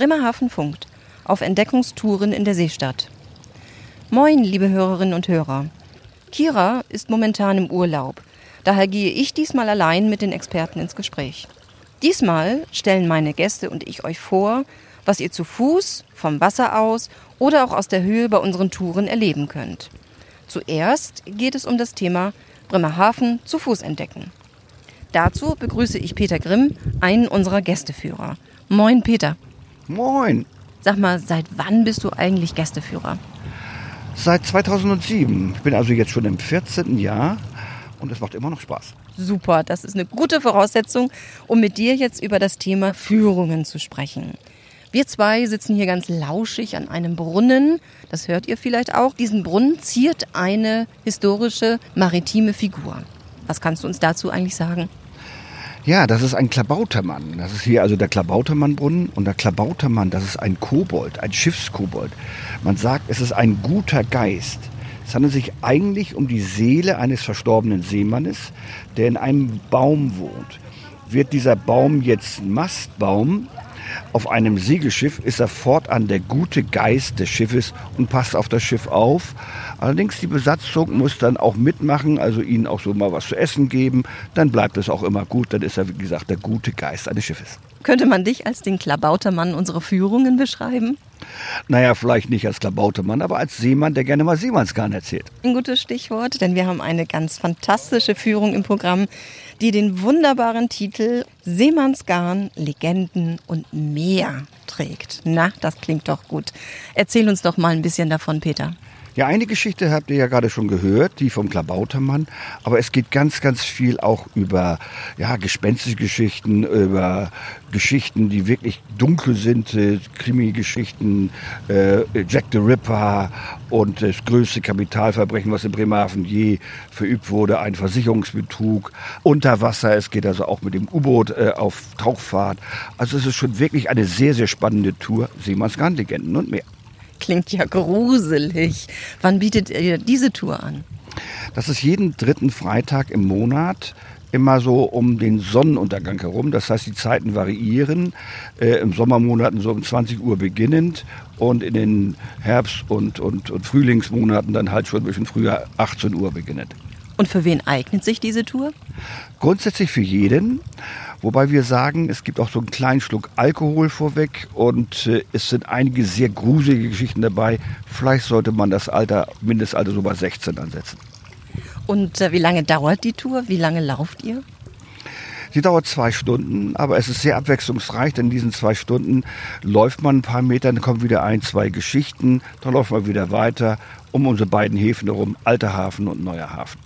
Bremerhaven funkt auf Entdeckungstouren in der Seestadt. Moin, liebe Hörerinnen und Hörer. Kira ist momentan im Urlaub. Daher gehe ich diesmal allein mit den Experten ins Gespräch. Diesmal stellen meine Gäste und ich euch vor, was ihr zu Fuß, vom Wasser aus oder auch aus der Höhe bei unseren Touren erleben könnt. Zuerst geht es um das Thema Bremerhaven zu Fuß entdecken. Dazu begrüße ich Peter Grimm, einen unserer Gästeführer. Moin, Peter. Moin. Sag mal, seit wann bist du eigentlich Gästeführer? Seit 2007. Ich bin also jetzt schon im 14. Jahr und es macht immer noch Spaß. Super, das ist eine gute Voraussetzung, um mit dir jetzt über das Thema Führungen zu sprechen. Wir zwei sitzen hier ganz lauschig an einem Brunnen. Das hört ihr vielleicht auch. Diesen Brunnen ziert eine historische maritime Figur. Was kannst du uns dazu eigentlich sagen? Ja, das ist ein Klabautermann. Das ist hier also der Klabautermannbrunnen. Und der Klabautermann, das ist ein Kobold, ein Schiffskobold. Man sagt, es ist ein guter Geist. Es handelt sich eigentlich um die Seele eines verstorbenen Seemannes, der in einem Baum wohnt. Wird dieser Baum jetzt Mastbaum, auf einem Segelschiff ist er fortan der gute Geist des Schiffes und passt auf das Schiff auf. Allerdings die Besatzung muss dann auch mitmachen, also ihnen auch so mal was zu essen geben. Dann bleibt es auch immer gut. Dann ist er, wie gesagt, der gute Geist eines Schiffes. Könnte man dich als den Klabautermann unserer Führungen beschreiben? Naja, vielleicht nicht als Klabautermann, aber als Seemann, der gerne mal Seemannsgarn erzählt. Ein gutes Stichwort, denn wir haben eine ganz fantastische Führung im Programm, die den wunderbaren Titel Seemannsgarn, Legenden und Meer trägt. Na, das klingt doch gut. Erzähl uns doch mal ein bisschen davon, Peter. Ja, eine Geschichte habt ihr ja gerade schon gehört, die vom Klabautermann. Aber es geht ganz, ganz viel auch über ja, gespenstische Geschichten, über Geschichten, die wirklich dunkel sind, äh, Krimi-Geschichten, äh, Jack the Ripper und das größte Kapitalverbrechen, was in Bremerhaven je verübt wurde, ein Versicherungsbetrug, unter Wasser. Es geht also auch mit dem U-Boot äh, auf Tauchfahrt. Also es ist schon wirklich eine sehr, sehr spannende Tour. Seemannsgarn-Legenden und mehr. Klingt ja gruselig. Wann bietet ihr diese Tour an? Das ist jeden dritten Freitag im Monat immer so um den Sonnenuntergang herum. Das heißt, die Zeiten variieren. Äh, Im Sommermonaten so um 20 Uhr beginnend und in den Herbst- und, und, und Frühlingsmonaten dann halt schon ein bisschen früher 18 Uhr beginnend. Und für wen eignet sich diese Tour? Grundsätzlich für jeden. Wobei wir sagen, es gibt auch so einen kleinen Schluck Alkohol vorweg und äh, es sind einige sehr gruselige Geschichten dabei. Vielleicht sollte man das Alter, Mindestalter so bei 16 ansetzen. Und äh, wie lange dauert die Tour? Wie lange lauft ihr? Sie dauert zwei Stunden, aber es ist sehr abwechslungsreich, denn in diesen zwei Stunden läuft man ein paar Meter, dann kommen wieder ein, zwei Geschichten, dann läuft man wieder weiter um unsere beiden Häfen herum, Alter Hafen und Neuer Hafen.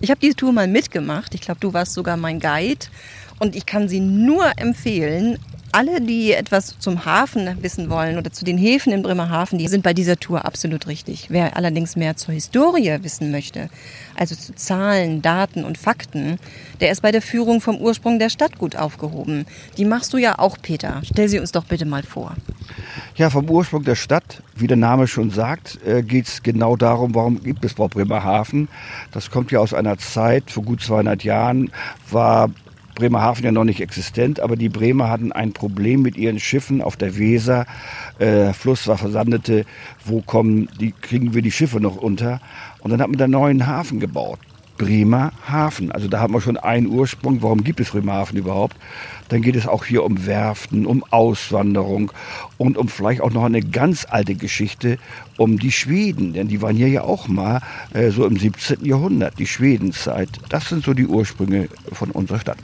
Ich habe diese Tour mal mitgemacht. Ich glaube, du warst sogar mein Guide. Und ich kann sie nur empfehlen. Alle, die etwas zum Hafen wissen wollen oder zu den Häfen in Bremerhaven, die sind bei dieser Tour absolut richtig. Wer allerdings mehr zur Historie wissen möchte, also zu Zahlen, Daten und Fakten, der ist bei der Führung vom Ursprung der Stadt gut aufgehoben. Die machst du ja auch, Peter. Stell sie uns doch bitte mal vor. Ja, vom Ursprung der Stadt, wie der Name schon sagt, äh, geht es genau darum, warum gibt es überhaupt Bremerhaven. Das kommt ja aus einer Zeit, vor gut 200 Jahren war Bremerhaven ja noch nicht existent, aber die Bremer hatten ein Problem mit ihren Schiffen auf der Weser. Äh, Fluss war versandete, wo kommen, die kriegen wir die Schiffe noch unter? Und dann hat man da einen neuen Hafen gebaut. Bremerhaven. Also da haben wir schon einen Ursprung. Warum gibt es Bremerhaven überhaupt? Dann geht es auch hier um Werften, um Auswanderung und um vielleicht auch noch eine ganz alte Geschichte um die Schweden. Denn die waren hier ja auch mal äh, so im 17. Jahrhundert, die Schwedenzeit. Das sind so die Ursprünge von unserer Stadt.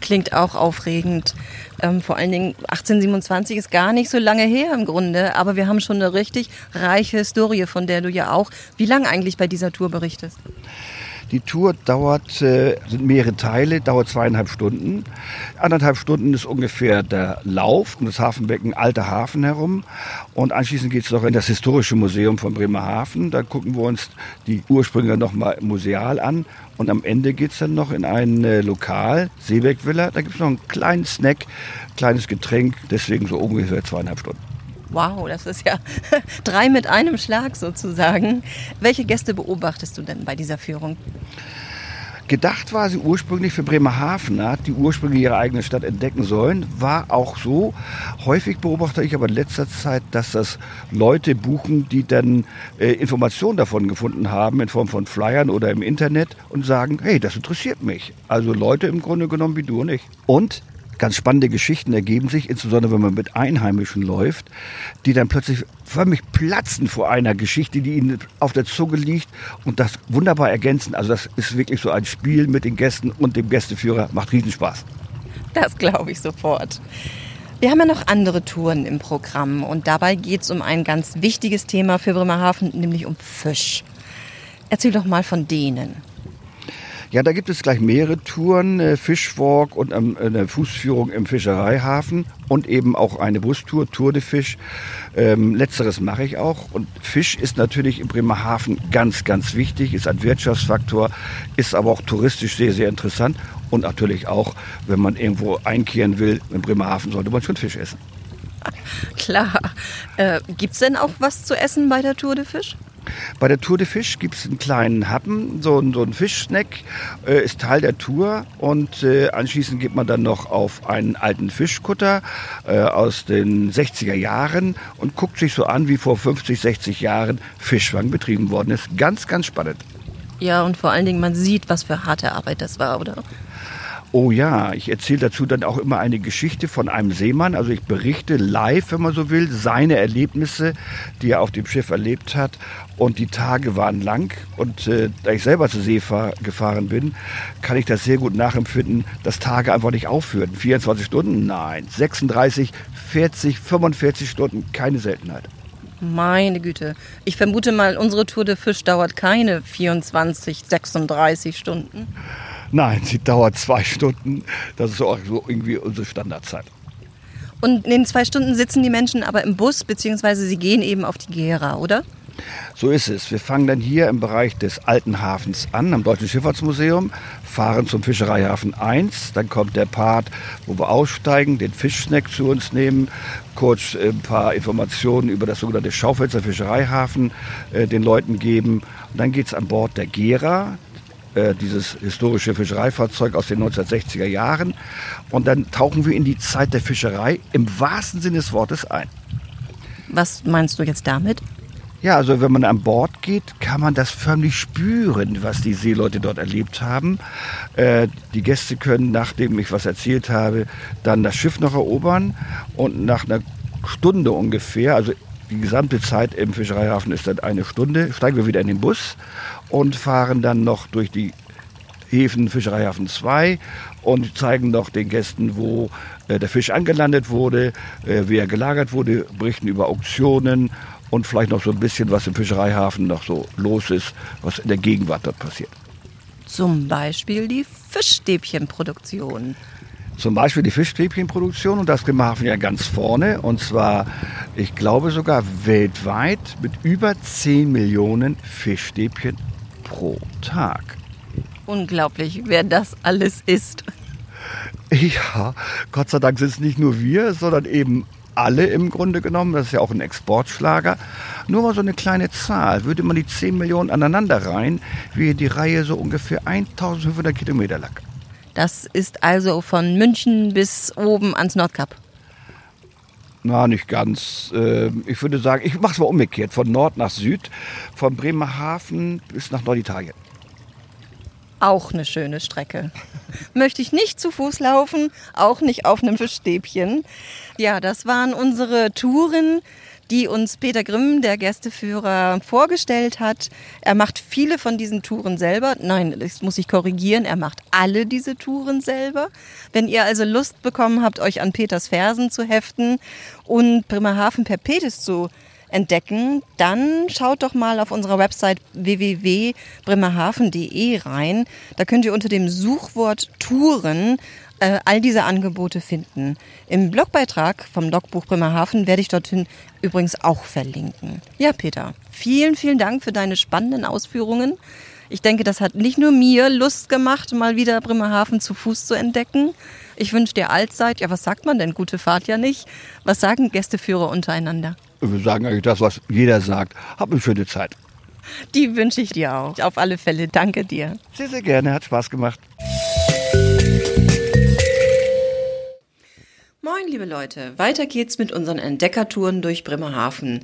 Klingt auch aufregend. Ähm, vor allen Dingen 1827 ist gar nicht so lange her im Grunde, aber wir haben schon eine richtig reiche Historie, von der du ja auch, wie lange eigentlich bei dieser Tour berichtest. Die Tour dauert, äh, sind mehrere Teile, dauert zweieinhalb Stunden. Anderthalb Stunden ist ungefähr der Lauf um das Hafenbecken Alter Hafen herum. Und anschließend geht es noch in das Historische Museum von Bremerhaven. Da gucken wir uns die Ursprünge nochmal museal an. Und am Ende geht es dann noch in ein äh, Lokal, Seebeck Villa. Da gibt es noch einen kleinen Snack, kleines Getränk, deswegen so ungefähr zweieinhalb Stunden. Wow, das ist ja drei mit einem Schlag sozusagen. Welche Gäste beobachtest du denn bei dieser Führung? Gedacht war sie ursprünglich für Bremerhavener, die ursprünglich ihre eigene Stadt entdecken sollen. War auch so. Häufig beobachte ich aber in letzter Zeit, dass das Leute buchen, die dann äh, Informationen davon gefunden haben in Form von Flyern oder im Internet und sagen, hey, das interessiert mich. Also Leute im Grunde genommen wie du und ich. Und ganz spannende Geschichten ergeben sich, insbesondere wenn man mit Einheimischen läuft, die dann plötzlich förmlich platzen vor einer Geschichte, die ihnen auf der Zunge liegt und das wunderbar ergänzen. Also das ist wirklich so ein Spiel mit den Gästen und dem Gästeführer, macht Riesenspaß. Das glaube ich sofort. Wir haben ja noch andere Touren im Programm und dabei geht es um ein ganz wichtiges Thema für Bremerhaven, nämlich um Fisch. Erzähl doch mal von denen. Ja, da gibt es gleich mehrere Touren, äh, Fischwalk und ähm, eine Fußführung im Fischereihafen und eben auch eine Bustour, Tour de Fisch. Ähm, letzteres mache ich auch. Und Fisch ist natürlich im Bremerhaven ganz, ganz wichtig, ist ein Wirtschaftsfaktor, ist aber auch touristisch sehr, sehr interessant. Und natürlich auch, wenn man irgendwo einkehren will, in Bremerhaven sollte man schon Fisch essen. Klar. Äh, Gibt es denn auch was zu essen bei der Tour de Fisch? Bei der Tour de Fisch gibt es einen kleinen Happen, so, ein, so ein Fischsnack, äh, ist Teil der Tour und äh, anschließend geht man dann noch auf einen alten Fischkutter äh, aus den 60er Jahren und guckt sich so an, wie vor 50, 60 Jahren Fischfang betrieben worden ist. Ganz, ganz spannend. Ja, und vor allen Dingen, man sieht, was für harte Arbeit das war, oder? Oh ja, ich erzähle dazu dann auch immer eine Geschichte von einem Seemann. Also ich berichte live, wenn man so will, seine Erlebnisse, die er auf dem Schiff erlebt hat. Und die Tage waren lang. Und äh, da ich selber zur See gefahren bin, kann ich das sehr gut nachempfinden, dass Tage einfach nicht aufhören. 24 Stunden? Nein. 36, 40, 45 Stunden, keine Seltenheit. Meine Güte. Ich vermute mal, unsere Tour de Fisch dauert keine 24, 36 Stunden. Nein, sie dauert zwei Stunden. Das ist auch so irgendwie unsere Standardzeit. Und in den zwei Stunden sitzen die Menschen aber im Bus, beziehungsweise sie gehen eben auf die Gera, oder? So ist es. Wir fangen dann hier im Bereich des Alten Hafens an, am Deutschen Schifffahrtsmuseum, fahren zum Fischereihafen 1. Dann kommt der Part, wo wir aussteigen, den Fischsnack zu uns nehmen, kurz ein paar Informationen über das sogenannte Schaufenster Fischereihafen äh, den Leuten geben. Und dann geht es an Bord der Gera. Äh, dieses historische Fischereifahrzeug aus den 1960er Jahren. Und dann tauchen wir in die Zeit der Fischerei im wahrsten Sinne des Wortes ein. Was meinst du jetzt damit? Ja, also wenn man an Bord geht, kann man das förmlich spüren, was die Seeleute dort erlebt haben. Äh, die Gäste können, nachdem ich was erzählt habe, dann das Schiff noch erobern und nach einer Stunde ungefähr, also die gesamte Zeit im Fischereihafen ist dann eine Stunde, steigen wir wieder in den Bus und fahren dann noch durch die Häfen Fischereihafen 2 und zeigen noch den Gästen, wo äh, der Fisch angelandet wurde, äh, wie er gelagert wurde, berichten über Auktionen und vielleicht noch so ein bisschen, was im Fischereihafen noch so los ist, was in der Gegenwart dort passiert. Zum Beispiel die Fischstäbchenproduktion. Zum Beispiel die Fischstäbchenproduktion und das Bremerhaven ja ganz vorne. Und zwar, ich glaube sogar weltweit mit über 10 Millionen Fischstäbchen pro Tag. Unglaublich, wer das alles ist. Ja, Gott sei Dank sind es nicht nur wir, sondern eben alle im Grunde genommen. Das ist ja auch ein Exportschlager. Nur mal so eine kleine Zahl. Würde man die 10 Millionen aneinander rein, wäre die Reihe so ungefähr 1500 Kilometer lang. Das ist also von München bis oben ans Nordkap. Na, nicht ganz. Ähm, ich würde sagen, ich mache es mal umgekehrt. Von Nord nach Süd, von Bremerhaven bis nach Norditalien. Auch eine schöne Strecke. Möchte ich nicht zu Fuß laufen, auch nicht auf einem Fischstäbchen. Ja, das waren unsere Touren die uns Peter Grimm, der Gästeführer, vorgestellt hat. Er macht viele von diesen Touren selber. Nein, das muss ich korrigieren. Er macht alle diese Touren selber. Wenn ihr also Lust bekommen habt, euch an Peters Fersen zu heften und Bremerhaven Perpetus zu entdecken, dann schaut doch mal auf unserer Website www.bremerhaven.de rein. Da könnt ihr unter dem Suchwort Touren äh, all diese Angebote finden. Im Blogbeitrag vom Logbuch Bremerhaven werde ich dorthin übrigens auch verlinken. Ja, Peter, vielen, vielen Dank für deine spannenden Ausführungen. Ich denke, das hat nicht nur mir Lust gemacht, mal wieder Bremerhaven zu Fuß zu entdecken. Ich wünsche dir allzeit, ja, was sagt man denn? Gute Fahrt ja nicht. Was sagen Gästeführer untereinander? Wir sagen eigentlich das, was jeder sagt. Hab eine schöne Zeit. Die wünsche ich dir auch. Auf alle Fälle. Danke dir. Sehr, sehr gerne. Hat Spaß gemacht. Moin, liebe Leute. Weiter geht's mit unseren Entdeckertouren durch Bremerhaven.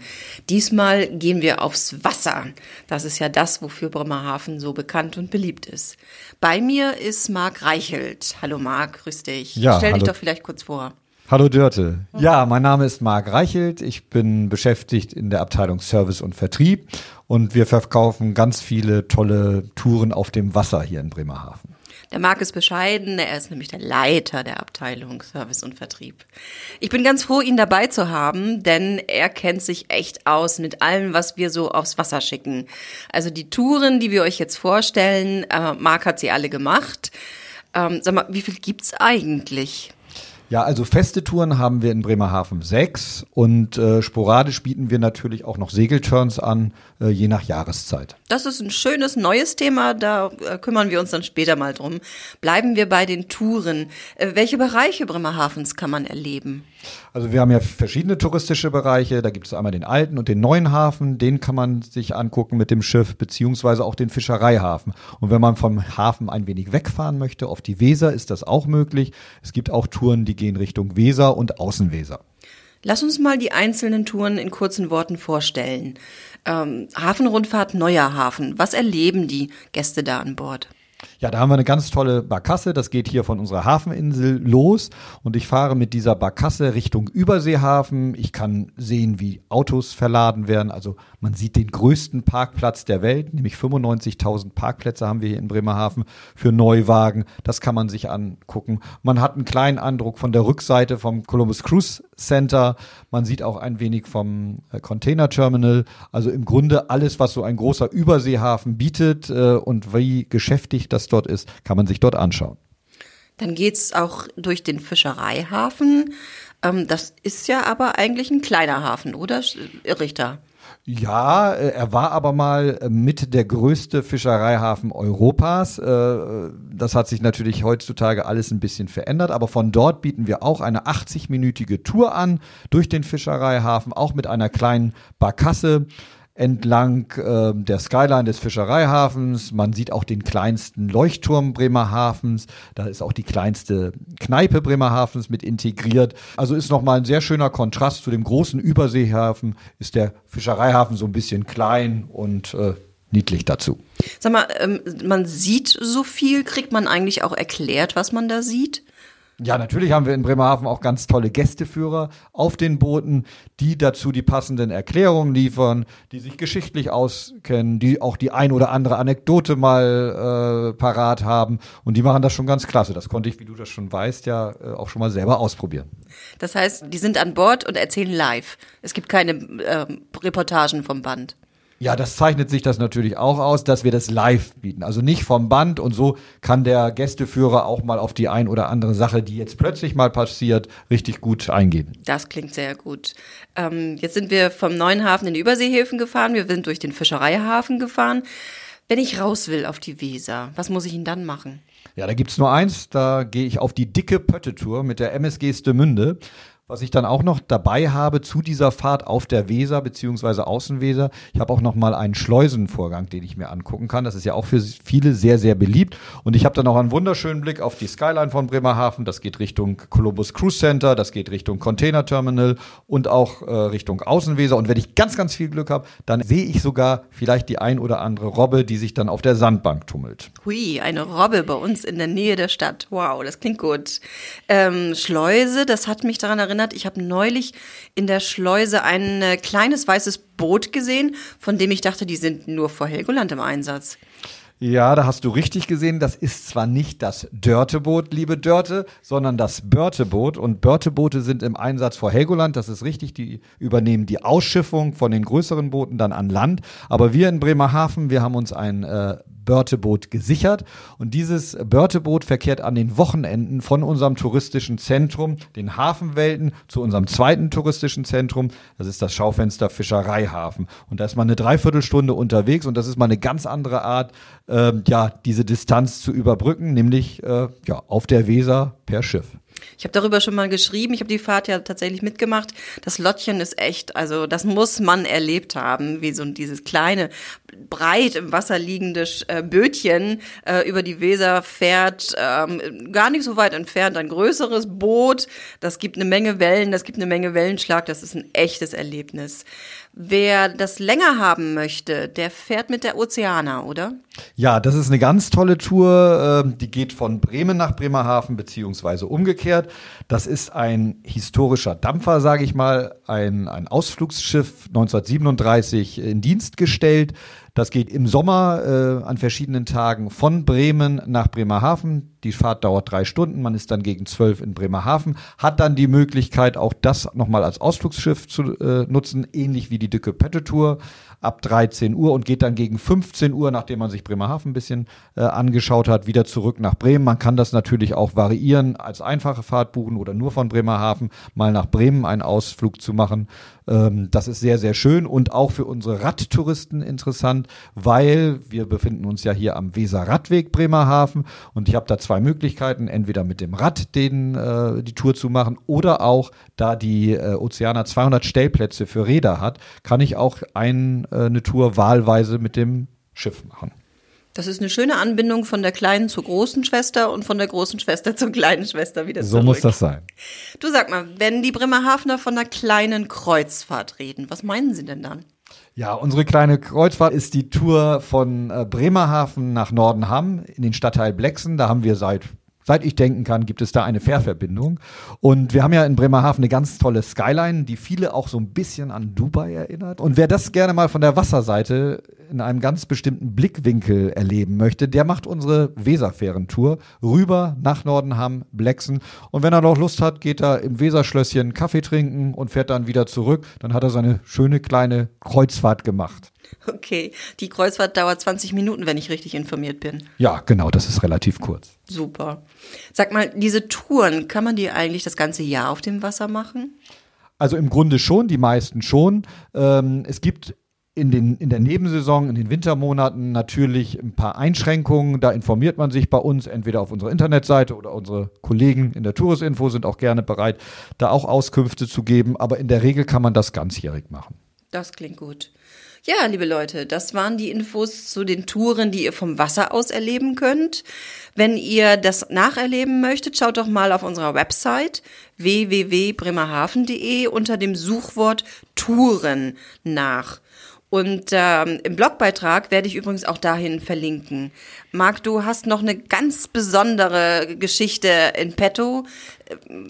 Diesmal gehen wir aufs Wasser. Das ist ja das, wofür Bremerhaven so bekannt und beliebt ist. Bei mir ist Marc Reichelt. Hallo Marc, grüß dich. Ja, Stell hallo. dich doch vielleicht kurz vor. Hallo Dörte. Ja, mein Name ist Marc Reichelt. Ich bin beschäftigt in der Abteilung Service und Vertrieb und wir verkaufen ganz viele tolle Touren auf dem Wasser hier in Bremerhaven. Der Marc ist bescheiden, er ist nämlich der Leiter der Abteilung Service und Vertrieb. Ich bin ganz froh, ihn dabei zu haben, denn er kennt sich echt aus mit allem, was wir so aufs Wasser schicken. Also die Touren, die wir euch jetzt vorstellen, äh, Marc hat sie alle gemacht. Ähm, sag mal, wie viel gibt's eigentlich? Ja, also feste Touren haben wir in Bremerhaven sechs und äh, sporadisch bieten wir natürlich auch noch Segelturns an, äh, je nach Jahreszeit. Das ist ein schönes neues Thema, da äh, kümmern wir uns dann später mal drum. Bleiben wir bei den Touren. Äh, welche Bereiche Bremerhavens kann man erleben? Also wir haben ja verschiedene touristische Bereiche. Da gibt es einmal den alten und den neuen Hafen. Den kann man sich angucken mit dem Schiff, beziehungsweise auch den Fischereihafen. Und wenn man vom Hafen ein wenig wegfahren möchte, auf die Weser, ist das auch möglich. Es gibt auch Touren, die gehen Richtung Weser und Außenweser. Lass uns mal die einzelnen Touren in kurzen Worten vorstellen. Ähm, Hafenrundfahrt Neuer Hafen. Was erleben die Gäste da an Bord? Ja, da haben wir eine ganz tolle Barkasse. Das geht hier von unserer Hafeninsel los. Und ich fahre mit dieser Barkasse Richtung Überseehafen. Ich kann sehen, wie Autos verladen werden. Also man sieht den größten Parkplatz der Welt, nämlich 95.000 Parkplätze haben wir hier in Bremerhaven für Neuwagen. Das kann man sich angucken. Man hat einen kleinen Eindruck von der Rückseite vom Columbus Cruise Center. Man sieht auch ein wenig vom äh, Container Terminal. Also im Grunde alles, was so ein großer Überseehafen bietet äh, und wie geschäftig das dort ist, kann man sich dort anschauen. Dann geht's auch durch den Fischereihafen. Ähm, das ist ja aber eigentlich ein kleiner Hafen, oder? Da? Ja, äh, er war aber mal äh, mit der größte Fischereihafen Europas. Äh, Das hat sich natürlich heutzutage alles ein bisschen verändert, aber von dort bieten wir auch eine 80-minütige Tour an durch den Fischereihafen, auch mit einer kleinen Barkasse entlang äh, der Skyline des Fischereihafens. Man sieht auch den kleinsten Leuchtturm Bremerhavens. Da ist auch die kleinste Kneipe Bremerhavens mit integriert. Also ist nochmal ein sehr schöner Kontrast zu dem großen Überseehafen. Ist der Fischereihafen so ein bisschen klein und äh, niedlich dazu. Sag mal, ähm, man sieht so viel. Kriegt man eigentlich auch erklärt, was man da sieht? Ja, natürlich haben wir in Bremerhaven auch ganz tolle Gästeführer auf den Booten, die dazu die passenden Erklärungen liefern, die sich geschichtlich auskennen, die auch die ein oder andere Anekdote mal äh, parat haben. Und die machen das schon ganz klasse. Das konnte ich, wie du das schon weißt, ja äh, auch schon mal selber ausprobieren. Das heißt, die sind an Bord und erzählen live. Es gibt keine ähm, Reportagen vom Band. Ja, das zeichnet sich das natürlich auch aus, dass wir das live bieten. Also nicht vom Band und so kann der Gästeführer auch mal auf die ein oder andere Sache, die jetzt plötzlich mal passiert, richtig gut eingehen. Das klingt sehr gut. Ähm, jetzt sind wir vom neuen Hafen in die Überseehäfen gefahren. Wir sind durch den Fischereihafen gefahren. Wenn ich raus will auf die Weser, was muss ich denn dann machen? Ja, da gibt's nur eins, da gehe ich auf die dicke Pötte-Tour mit der MSG Stemünde. Was ich dann auch noch dabei habe zu dieser Fahrt auf der Weser beziehungsweise Außenweser, ich habe auch noch mal einen Schleusenvorgang, den ich mir angucken kann. Das ist ja auch für viele sehr, sehr beliebt. Und ich habe dann auch einen wunderschönen Blick auf die Skyline von Bremerhaven. Das geht Richtung Columbus Cruise Center, das geht Richtung Container Terminal und auch äh, Richtung Außenweser. Und wenn ich ganz, ganz viel Glück habe, dann sehe ich sogar vielleicht die ein oder andere Robbe, die sich dann auf der Sandbank tummelt. Hui, eine Robbe bei uns in der Nähe der Stadt. Wow, das klingt gut. Ähm, Schleuse, das hat mich daran erinnert, ich habe neulich in der Schleuse ein äh, kleines weißes Boot gesehen, von dem ich dachte, die sind nur vor Helgoland im Einsatz. Ja, da hast du richtig gesehen. Das ist zwar nicht das Dörteboot, liebe Dörte, sondern das Börteboot. Und Börteboote sind im Einsatz vor Helgoland. Das ist richtig. Die übernehmen die Ausschiffung von den größeren Booten dann an Land. Aber wir in Bremerhaven, wir haben uns ein äh, Börteboot gesichert. Und dieses Börteboot verkehrt an den Wochenenden von unserem touristischen Zentrum, den Hafenwelten, zu unserem zweiten touristischen Zentrum. Das ist das Schaufenster Fischereihafen. Und da ist man eine Dreiviertelstunde unterwegs und das ist mal eine ganz andere Art, ähm, ja, diese Distanz zu überbrücken, nämlich äh, ja, auf der Weser per Schiff. Ich habe darüber schon mal geschrieben. Ich habe die Fahrt ja tatsächlich mitgemacht. Das Lottchen ist echt, also das muss man erlebt haben, wie so dieses kleine, breit im Wasser liegende äh, Bötchen äh, über die Weser fährt. Ähm, gar nicht so weit entfernt ein größeres Boot. Das gibt eine Menge Wellen, das gibt eine Menge Wellenschlag. Das ist ein echtes Erlebnis. Wer das länger haben möchte, der fährt mit der Ozeaner, oder? Ja, das ist eine ganz tolle Tour. Ähm, die geht von Bremen nach Bremerhaven beziehungsweise umgekehrt. Das ist ein historischer Dampfer, sage ich mal, ein, ein Ausflugsschiff 1937 in Dienst gestellt. Das geht im Sommer äh, an verschiedenen Tagen von Bremen nach Bremerhaven. Die Fahrt dauert drei Stunden. Man ist dann gegen zwölf in Bremerhaven, hat dann die Möglichkeit, auch das nochmal als Ausflugsschiff zu äh, nutzen, ähnlich wie die Dicke Pette Tour ab 13 Uhr und geht dann gegen 15 Uhr, nachdem man sich Bremerhaven ein bisschen äh, angeschaut hat, wieder zurück nach Bremen. Man kann das natürlich auch variieren, als einfache Fahrt buchen oder nur von Bremerhaven mal nach Bremen einen Ausflug zu machen. Ähm, das ist sehr, sehr schön und auch für unsere Radtouristen interessant, weil wir befinden uns ja hier am Weser Radweg Bremerhaven und ich habe da zwei Möglichkeiten, entweder mit dem Rad den, äh, die Tour zu machen oder auch, da die äh, Oceana 200 Stellplätze für Räder hat, kann ich auch ein, äh, eine Tour wahlweise mit dem Schiff machen. Das ist eine schöne Anbindung von der kleinen zur großen Schwester und von der großen Schwester zur kleinen Schwester wieder zurück. So muss das sein. Du sag mal, wenn die Bremerhavener von einer kleinen Kreuzfahrt reden, was meinen sie denn dann? Ja, unsere kleine Kreuzfahrt ist die Tour von äh, Bremerhaven nach Nordenham in den Stadtteil Blexen. Da haben wir seit seit ich denken kann, gibt es da eine Fährverbindung. Und wir haben ja in Bremerhaven eine ganz tolle Skyline, die viele auch so ein bisschen an Dubai erinnert. Und wer das gerne mal von der Wasserseite in einem ganz bestimmten Blickwinkel erleben möchte, der macht unsere Weserfährentour rüber nach Nordenham, Blexen. Und wenn er noch Lust hat, geht er im Weserschlösschen Kaffee trinken und fährt dann wieder zurück. Dann hat er seine schöne kleine Kreuzfahrt gemacht. Okay, die Kreuzfahrt dauert 20 Minuten, wenn ich richtig informiert bin. Ja, genau, das ist relativ kurz. Super. Sag mal, diese Touren, kann man die eigentlich das ganze Jahr auf dem Wasser machen? Also im Grunde schon, die meisten schon. Ähm, es gibt in, den, in der Nebensaison, in den Wintermonaten natürlich ein paar Einschränkungen. Da informiert man sich bei uns entweder auf unserer Internetseite oder unsere Kollegen in der Tourisinfo sind auch gerne bereit, da auch Auskünfte zu geben. Aber in der Regel kann man das ganzjährig machen. Das klingt gut. Ja, liebe Leute, das waren die Infos zu den Touren, die ihr vom Wasser aus erleben könnt. Wenn ihr das nacherleben möchtet, schaut doch mal auf unserer Website www.bremerhaven.de unter dem Suchwort Touren nach. Und ähm, im Blogbeitrag werde ich übrigens auch dahin verlinken. Marc, du hast noch eine ganz besondere Geschichte in petto.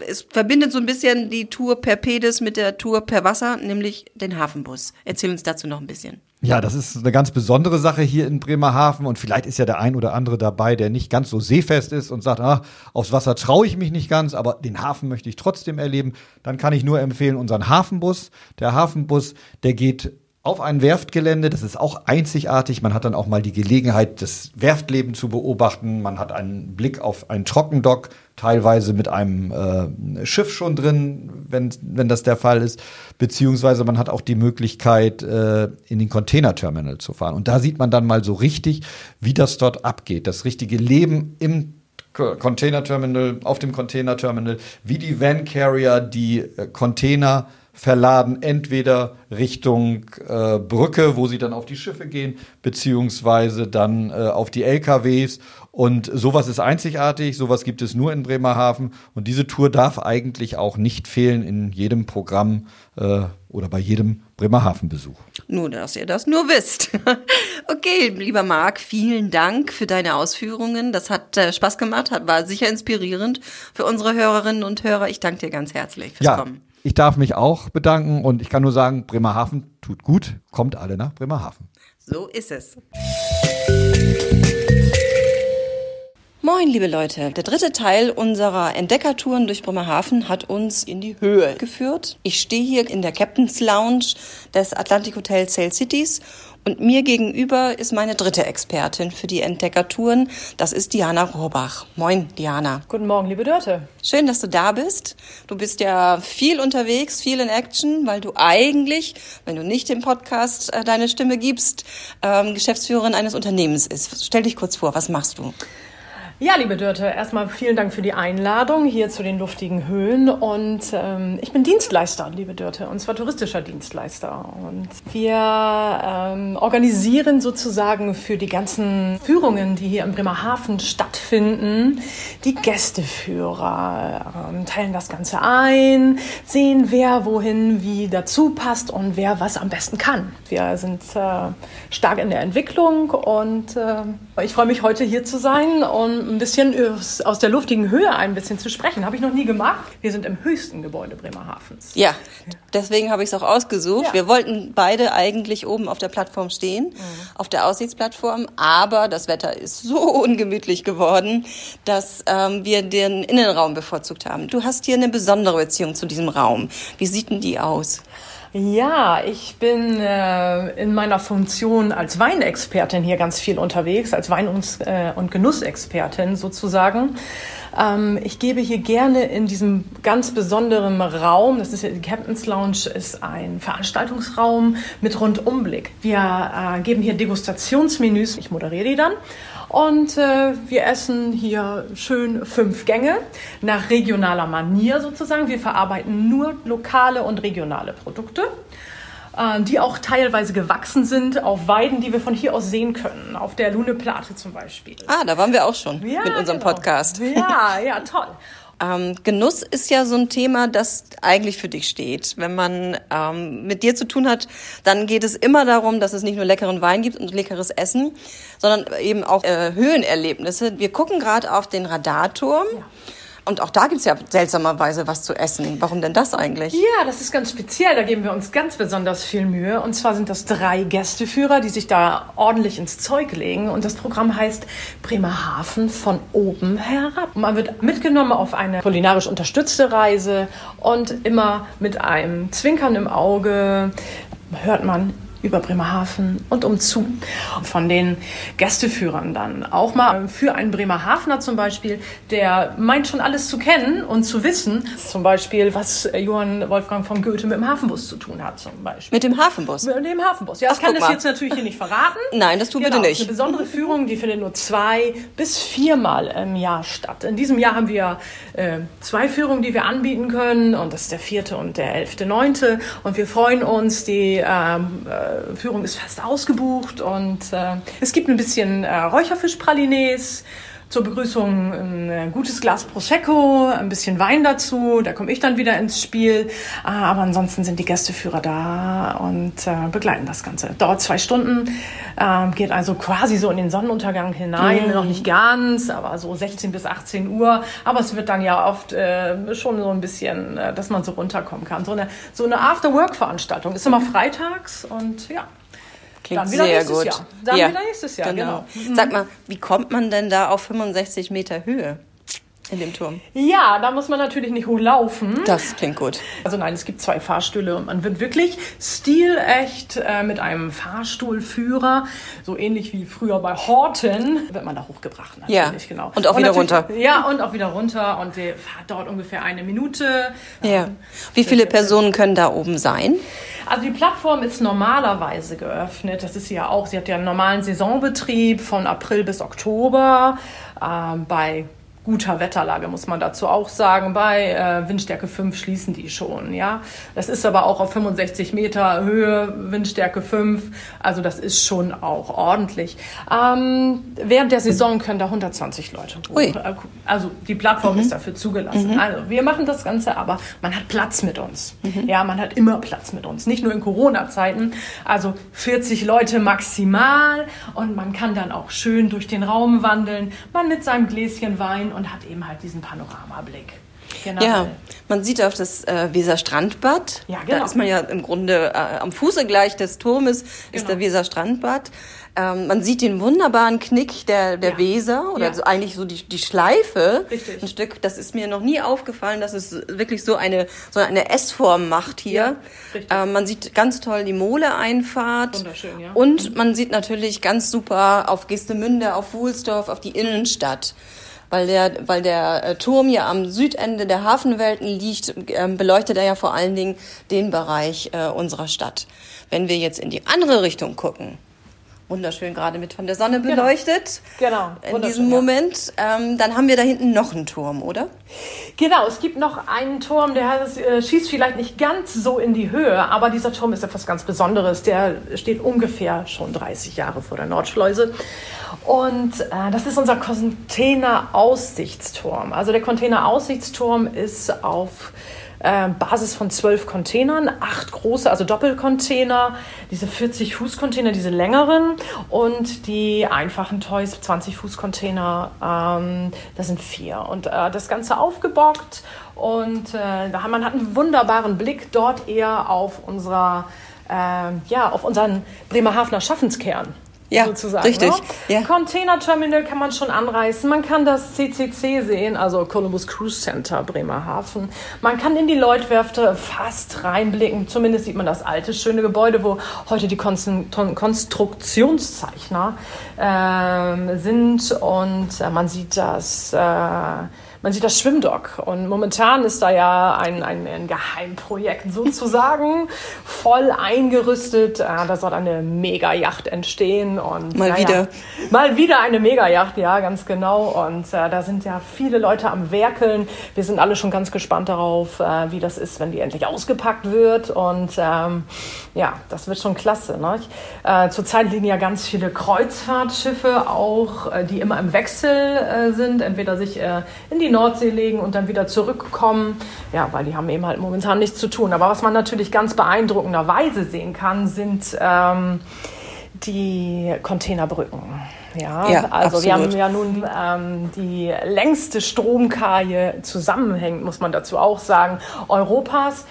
Es verbindet so ein bisschen die Tour per Pedis mit der Tour per Wasser, nämlich den Hafenbus. Erzähl uns dazu noch ein bisschen. Ja, das ist eine ganz besondere Sache hier in Bremerhaven und vielleicht ist ja der ein oder andere dabei, der nicht ganz so seefest ist und sagt, ah, aufs Wasser traue ich mich nicht ganz, aber den Hafen möchte ich trotzdem erleben. Dann kann ich nur empfehlen unseren Hafenbus. Der Hafenbus, der geht auf ein Werftgelände. Das ist auch einzigartig. Man hat dann auch mal die Gelegenheit, das Werftleben zu beobachten. Man hat einen Blick auf ein Trockendock, teilweise mit einem äh, Schiff schon drin, wenn, wenn das der Fall ist. Beziehungsweise man hat auch die Möglichkeit, äh, in den Containerterminal zu fahren. Und da sieht man dann mal so richtig, wie das dort abgeht. Das richtige Leben im Containerterminal, auf dem Containerterminal, wie die Van Carrier die äh, Container verladen, entweder Richtung äh, Brücke, wo sie dann auf die Schiffe gehen, beziehungsweise dann äh, auf die LKWs. Und sowas ist einzigartig, sowas gibt es nur in Bremerhaven. Und diese Tour darf eigentlich auch nicht fehlen in jedem Programm äh, oder bei jedem Bremerhaven-Besuch. Nur, dass ihr das nur wisst. okay, lieber Marc, vielen Dank für deine Ausführungen. Das hat äh, Spaß gemacht, hat, war sicher inspirierend für unsere Hörerinnen und Hörer. Ich danke dir ganz herzlich fürs ja. Kommen. Ich darf mich auch bedanken und ich kann nur sagen, Bremerhaven tut gut, kommt alle nach Bremerhaven. So ist es. Moin, liebe Leute. Der dritte Teil unserer Entdeckertouren durch Bremerhaven hat uns in die Höhe geführt. Ich stehe hier in der Captain's Lounge des Atlantic Hotel Sail Cities und mir gegenüber ist meine dritte Expertin für die Entdeckertouren. Das ist Diana Rohrbach. Moin, Diana. Guten Morgen, liebe Dörte. Schön, dass du da bist. Du bist ja viel unterwegs, viel in Action, weil du eigentlich, wenn du nicht im Podcast äh, deine Stimme gibst, ähm, Geschäftsführerin eines Unternehmens ist. Stell dich kurz vor, was machst du? Ja, liebe Dörte, erstmal vielen Dank für die Einladung hier zu den luftigen Höhen. Und ähm, ich bin Dienstleister, liebe Dörte, und zwar touristischer Dienstleister. Und wir ähm, organisieren sozusagen für die ganzen Führungen, die hier im Bremerhaven stattfinden, die Gästeführer, ähm, teilen das Ganze ein, sehen, wer wohin wie dazu passt und wer was am besten kann. Wir sind äh, stark in der Entwicklung und äh, ich freue mich heute hier zu sein und ein bisschen aus der luftigen Höhe ein bisschen zu sprechen. Habe ich noch nie gemacht. Wir sind im höchsten Gebäude Bremerhavens. Ja, deswegen habe ich es auch ausgesucht. Ja. Wir wollten beide eigentlich oben auf der Plattform stehen, mhm. auf der Aussichtsplattform, aber das Wetter ist so ungemütlich geworden, dass ähm, wir den Innenraum bevorzugt haben. Du hast hier eine besondere Beziehung zu diesem Raum. Wie sieht denn die aus? Ja, ich bin äh, in meiner Funktion als Weinexpertin hier ganz viel unterwegs, als Wein- und, äh, und Genussexpertin sozusagen. Ähm, ich gebe hier gerne in diesem ganz besonderen Raum, das ist die Captain's Lounge, ist ein Veranstaltungsraum mit Rundumblick. Wir äh, geben hier Degustationsmenüs, ich moderiere die dann und äh, wir essen hier schön fünf Gänge nach regionaler Manier sozusagen. Wir verarbeiten nur lokale und regionale Produkte äh, die auch teilweise gewachsen sind auf Weiden, die wir von hier aus sehen können, auf der Lune Plate zum Beispiel. Ah, da waren wir auch schon ja, mit unserem genau. Podcast. Ja, ja, toll. Ähm, Genuss ist ja so ein Thema, das eigentlich für dich steht. Wenn man ähm, mit dir zu tun hat, dann geht es immer darum, dass es nicht nur leckeren Wein gibt und leckeres Essen, sondern eben auch äh, Höhenerlebnisse. Wir gucken gerade auf den Radarturm. Ja. Und auch da gibt's ja seltsamerweise was zu essen. Warum denn das eigentlich? Ja, das ist ganz speziell. Da geben wir uns ganz besonders viel Mühe. Und zwar sind das drei Gästeführer, die sich da ordentlich ins Zeug legen. Und das Programm heißt Bremerhaven von oben herab. Man wird mitgenommen auf eine kulinarisch unterstützte Reise und immer mit einem Zwinkern im Auge hört man über Bremerhaven und umzu. Von den Gästeführern dann auch mal für einen Bremerhavener zum Beispiel, der meint schon alles zu kennen und zu wissen, zum Beispiel, was Johann Wolfgang von Goethe mit dem Hafenbus zu tun hat zum Beispiel. Mit dem Hafenbus? Mit dem Hafenbus. Ja, Ach, ich kann das mal. jetzt natürlich hier nicht verraten. Nein, das tut genau, bitte nicht. Das ist eine besondere Führung, die findet nur zwei bis viermal im Jahr statt. In diesem Jahr haben wir äh, zwei Führungen, die wir anbieten können und das ist der vierte und der elfte, neunte und wir freuen uns, die ähm, äh, Führung ist fast ausgebucht und äh, es gibt ein bisschen äh, Räucherfischpralines. Zur Begrüßung ein äh, gutes Glas Prosecco, ein bisschen Wein dazu. Da komme ich dann wieder ins Spiel. Ah, aber ansonsten sind die Gästeführer da und äh, begleiten das Ganze. Dauert zwei Stunden, äh, geht also quasi so in den Sonnenuntergang hinein. Mhm. Noch nicht ganz, aber so 16 bis 18 Uhr. Aber es wird dann ja oft äh, schon so ein bisschen, äh, dass man so runterkommen kann. So eine, so eine After-Work-Veranstaltung ist immer freitags und ja. Klingt sehr gut. Jahr. Dann ja. wieder nächstes Jahr, genau. genau. Sag mal, wie kommt man denn da auf 65 Meter Höhe? In dem Turm? Ja, da muss man natürlich nicht hochlaufen. Das klingt gut. Also nein, es gibt zwei Fahrstühle und man wird wirklich stilecht äh, mit einem Fahrstuhlführer, so ähnlich wie früher bei Horten, wird man da hochgebracht natürlich, ja. genau. Und auch und wieder runter. Ja, und auch wieder runter und die Fahrt dauert ungefähr eine Minute. Ja. Wie viele Personen können da oben sein? Also die Plattform ist normalerweise geöffnet. Das ist ja auch, sie hat ja einen normalen Saisonbetrieb von April bis Oktober äh, bei guter Wetterlage, muss man dazu auch sagen. Bei äh, Windstärke 5 schließen die schon, ja. Das ist aber auch auf 65 Meter Höhe, Windstärke 5. Also das ist schon auch ordentlich. Ähm, während der Saison können da 120 Leute hoch. Ui. Also die Plattform mhm. ist dafür zugelassen. Mhm. Also wir machen das Ganze, aber man hat Platz mit uns. Mhm. Ja, man hat immer Platz mit uns. Nicht nur in Corona-Zeiten. Also 40 Leute maximal und man kann dann auch schön durch den Raum wandeln. Man mit seinem Gläschen Wein und hat eben halt diesen Panoramablick. Genau. Ja, man sieht auf das äh, Weser Strandbad. Ja, genau. Da ist man ja im Grunde äh, am Fuße gleich des Turmes genau. ist der Weser Strandbad. Ähm, man sieht den wunderbaren Knick der, der ja. Weser oder ja. so eigentlich so die, die Schleife. Richtig. Ein Stück, das ist mir noch nie aufgefallen, dass es wirklich so eine, so eine S-Form macht hier. Ja, ähm, man sieht ganz toll die Mole-Einfahrt. Wunderschön, ja. Und man sieht natürlich ganz super auf Gestemünde, auf Wuhlsdorf, auf die Innenstadt weil der, weil der äh, Turm ja am Südende der Hafenwelten liegt, äh, beleuchtet er ja vor allen Dingen den Bereich äh, unserer Stadt. Wenn wir jetzt in die andere Richtung gucken, wunderschön gerade mit von der Sonne beleuchtet. Genau. In diesem Moment. Ähm, dann haben wir da hinten noch einen Turm, oder? Genau, es gibt noch einen Turm, der hat, äh, schießt vielleicht nicht ganz so in die Höhe, aber dieser Turm ist etwas ganz Besonderes. Der steht ungefähr schon 30 Jahre vor der Nordschleuse. Und äh, das ist unser Container-Aussichtsturm. Also der Container-Aussichtsturm ist auf äh, Basis von zwölf Containern, acht große, also Doppelcontainer, diese 40 Fuß Container, diese längeren und die einfachen Toys 20 Fuß Container, ähm, das sind vier. Und äh, das Ganze aufgebockt und äh, man hat einen wunderbaren Blick dort eher auf unserer äh, ja auf unseren Bremerhavener Schaffenskern ja, sozusagen. Richtig. Ne? Ja. Container Terminal kann man schon anreißen. Man kann das CCC sehen, also Columbus Cruise Center Bremerhaven. Man kann in die Lloydwerfte fast reinblicken. Zumindest sieht man das alte, schöne Gebäude, wo heute die Konstruktionszeichner äh, sind. Und äh, man sieht das. Äh, man sieht das Schwimmdock und momentan ist da ja ein, ein, ein Geheimprojekt sozusagen voll eingerüstet. Äh, da soll eine Mega-Yacht entstehen und mal naja, wieder mal wieder eine Mega-Yacht, ja ganz genau und äh, da sind ja viele Leute am werkeln. Wir sind alle schon ganz gespannt darauf, äh, wie das ist, wenn die endlich ausgepackt wird und ähm, ja, das wird schon klasse. Ne? Äh, zurzeit liegen ja ganz viele Kreuzfahrtschiffe auch, äh, die immer im Wechsel äh, sind, entweder sich in die Nordsee legen und dann wieder zurückkommen. Ja, weil die haben eben halt momentan nichts zu tun. Aber was man natürlich ganz beeindruckenderweise sehen kann, sind ähm, die Containerbrücken. Ja, Ja, also absolut. wir haben ja nun ähm, die längste Stromkaje zusammenhängt, muss man dazu auch sagen, Europas.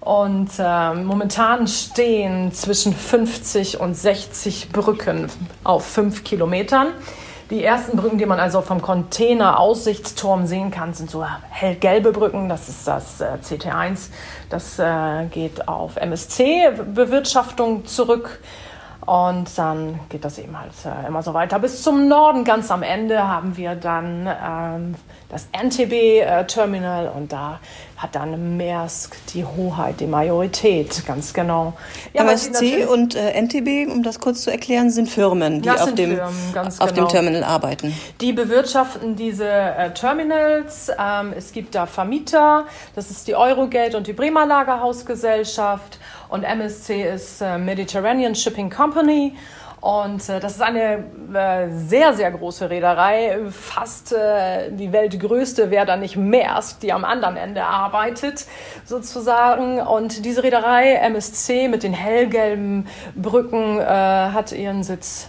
Und ähm, momentan stehen zwischen 50 und 60 Brücken auf fünf Kilometern. Die ersten Brücken, die man also vom Container-Aussichtsturm sehen kann, sind so hellgelbe Brücken. Das ist das äh, CT1. Das äh, geht auf MSC-Bewirtschaftung zurück. Und dann geht das eben halt äh, immer so weiter. Bis zum Norden, ganz am Ende, haben wir dann ähm, das NTB-Terminal und da hat dann Maersk die Hoheit, die Majorität, ganz genau. Ja, MSC und äh, NTB, um das kurz zu erklären, sind Firmen, die auf, sind dem, Firmen, auf dem genau. Terminal arbeiten. Die bewirtschaften diese äh, Terminals. Ähm, es gibt da Vermieter, das ist die Eurogate und die Bremer Lagerhausgesellschaft. Und MSC ist äh, Mediterranean Shipping Company. Und äh, das ist eine äh, sehr, sehr große Reederei, fast äh, die weltgrößte, wäre da nicht Maersk, die am anderen Ende arbeitet, sozusagen. Und diese Reederei, MSC mit den hellgelben Brücken, äh, hat ihren Sitz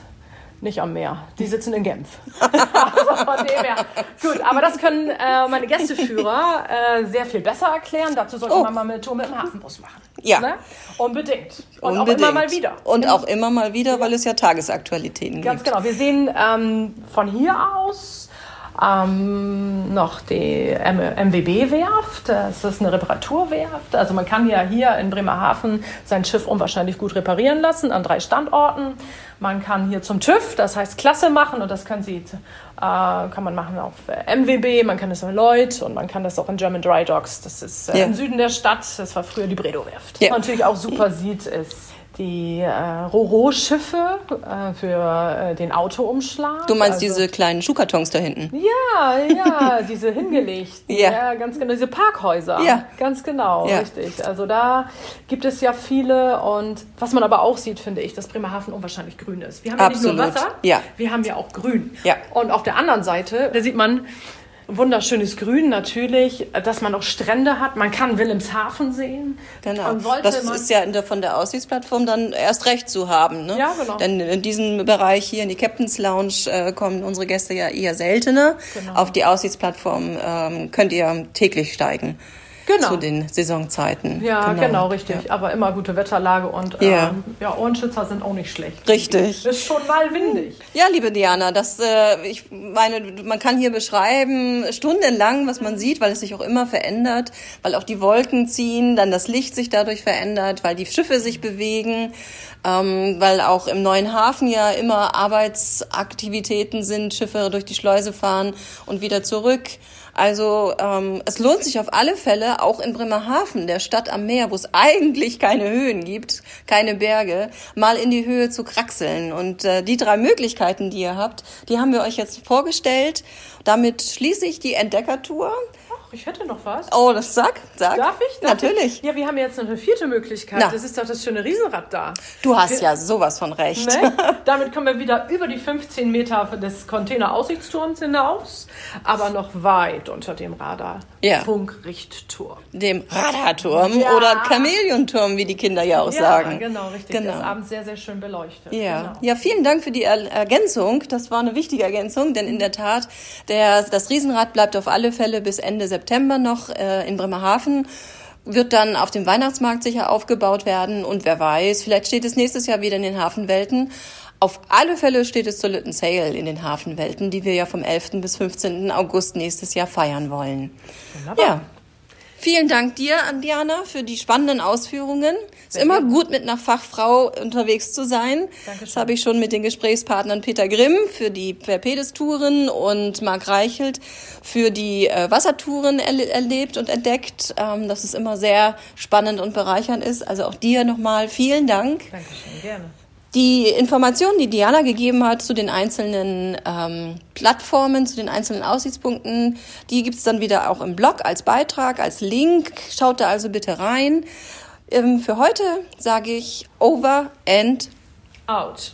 nicht am Meer. Die sitzen in Genf. also von dem her. Gut, aber das können äh, meine Gästeführer äh, sehr viel besser erklären. Dazu sollte Oh. man mal eine Tour mit dem Hafenbus machen. Ja. Ne? Unbedingt. Und Unbedingt. auch immer mal wieder. Und auch immer mal wieder, weil es ja Tagesaktualitäten Ganz gibt. genau. Wir sehen ähm, von hier aus ähm, noch die MWB-Werft. Das ist eine Reparaturwerft. Also man kann ja hier in Bremerhaven sein Schiff unwahrscheinlich gut reparieren lassen an drei Standorten. Man kann hier zum TÜV, das heißt Klasse machen und das kann, sie, äh, kann man machen auf MWB, man kann das in Lloyd und man kann das auch in German Dry Docks. Das ist äh, Ja. im Süden der Stadt. Das war früher die Bredow-Werft. Ja. Was man natürlich auch super sieht, ist die äh, Roro-Schiffe äh, für äh, den Autoumschlag. Du meinst Also- diese kleinen Schuhkartons da hinten? Ja, ja, diese hingelegten. Ja. ganz genau. Diese Parkhäuser. Ja. Ganz genau, Ja. richtig. Also da gibt es ja viele und was man aber auch sieht, finde ich, dass Bremerhaven unwahrscheinlich grün ist. Wir haben ja nicht nur Absolut. Wasser, Ja. wir haben ja auch Grün. Ja. Und auf der anderen Seite, da sieht man wunderschönes Grün natürlich, dass man auch Strände hat. Man kann Wilhelmshaven sehen. Genau. Das ist ja in der, von der Aussichtsplattform dann erst recht zu haben. Ne? Ja, genau. Denn in diesem Bereich hier in die Captain's Lounge äh, kommen unsere Gäste ja eher seltener. Genau. Auf die Aussichtsplattform ähm, könnt ihr täglich steigen Genau. zu den Saisonzeiten. Ja, genau, richtig. Aber immer gute Wetterlage und Ja. ähm, ja, Ohrenschützer sind auch nicht schlecht. Richtig. Ist schon mal windig. Ja, liebe Diana, das, äh, ich meine, man kann hier beschreiben stundenlang, was man sieht, weil es sich auch immer verändert, weil auch die Wolken ziehen, dann das Licht sich dadurch verändert, weil die Schiffe sich bewegen, ähm, weil auch im neuen Hafen ja immer Arbeitsaktivitäten sind, Schiffe durch die Schleuse fahren und wieder zurück. Also ähm, es lohnt sich auf alle Fälle auch in Bremerhaven, der Stadt am Meer, wo es eigentlich keine Höhen gibt, keine Berge, mal in die Höhe zu kraxeln. Und äh, die drei Möglichkeiten, die ihr habt, die haben wir euch jetzt vorgestellt. Damit schließe ich die Entdeckertour. Ich hätte noch was. Oh, das sag, sag. Darf ich? Darf Natürlich. Ich? Ja, wir haben jetzt noch eine vierte Möglichkeit. Na. Das ist doch das schöne Riesenrad da. Du hast ja sowas von recht. Ne? Damit kommen wir wieder über die 15 Meter des Container-Aussichtsturms hinaus, aber noch weit unter dem Radar. Ja. Funkrichtturm. Dem Radarturm Ja. oder Chamäleonturm, wie die Kinder ja auch sagen. genau, richtig. Genau. Ist abends sehr, sehr schön beleuchtet. Ja. Genau. ja, vielen Dank für die Er Ergänzung. Das war eine wichtige Ergänzung, denn in der Tat, der, das Riesenrad bleibt auf alle Fälle bis Ende September noch äh, in Bremerhaven wird dann auf dem Weihnachtsmarkt sicher aufgebaut werden und wer weiß, vielleicht steht es nächstes Jahr wieder in den Hafenwelten. Auf alle Fälle steht es zur Lütten Sale in den Hafenwelten, die wir ja vom 11. bis 15. August nächstes Jahr feiern wollen. Wunderbar. Ja. Vielen Dank dir, Diana, für die spannenden Ausführungen. Es ist immer gut, mit einer Fachfrau unterwegs zu sein. Dankeschön. Das habe ich schon mit den Gesprächspartnern Peter Grimm für die Perpedes-Touren und Marc Reichelt für die äh, Wassertouren erle erlebt und entdeckt, ähm, dass es immer sehr spannend und bereichernd ist. Also auch dir nochmal vielen Dank. Dankeschön, gerne. Die Informationen, die Diana gegeben hat zu den einzelnen ähm, Plattformen, zu den einzelnen Aussichtspunkten, die gibt's dann wieder auch im Blog als Beitrag, als Link. Schaut da also bitte rein. Ähm, für heute sage ich over and Out.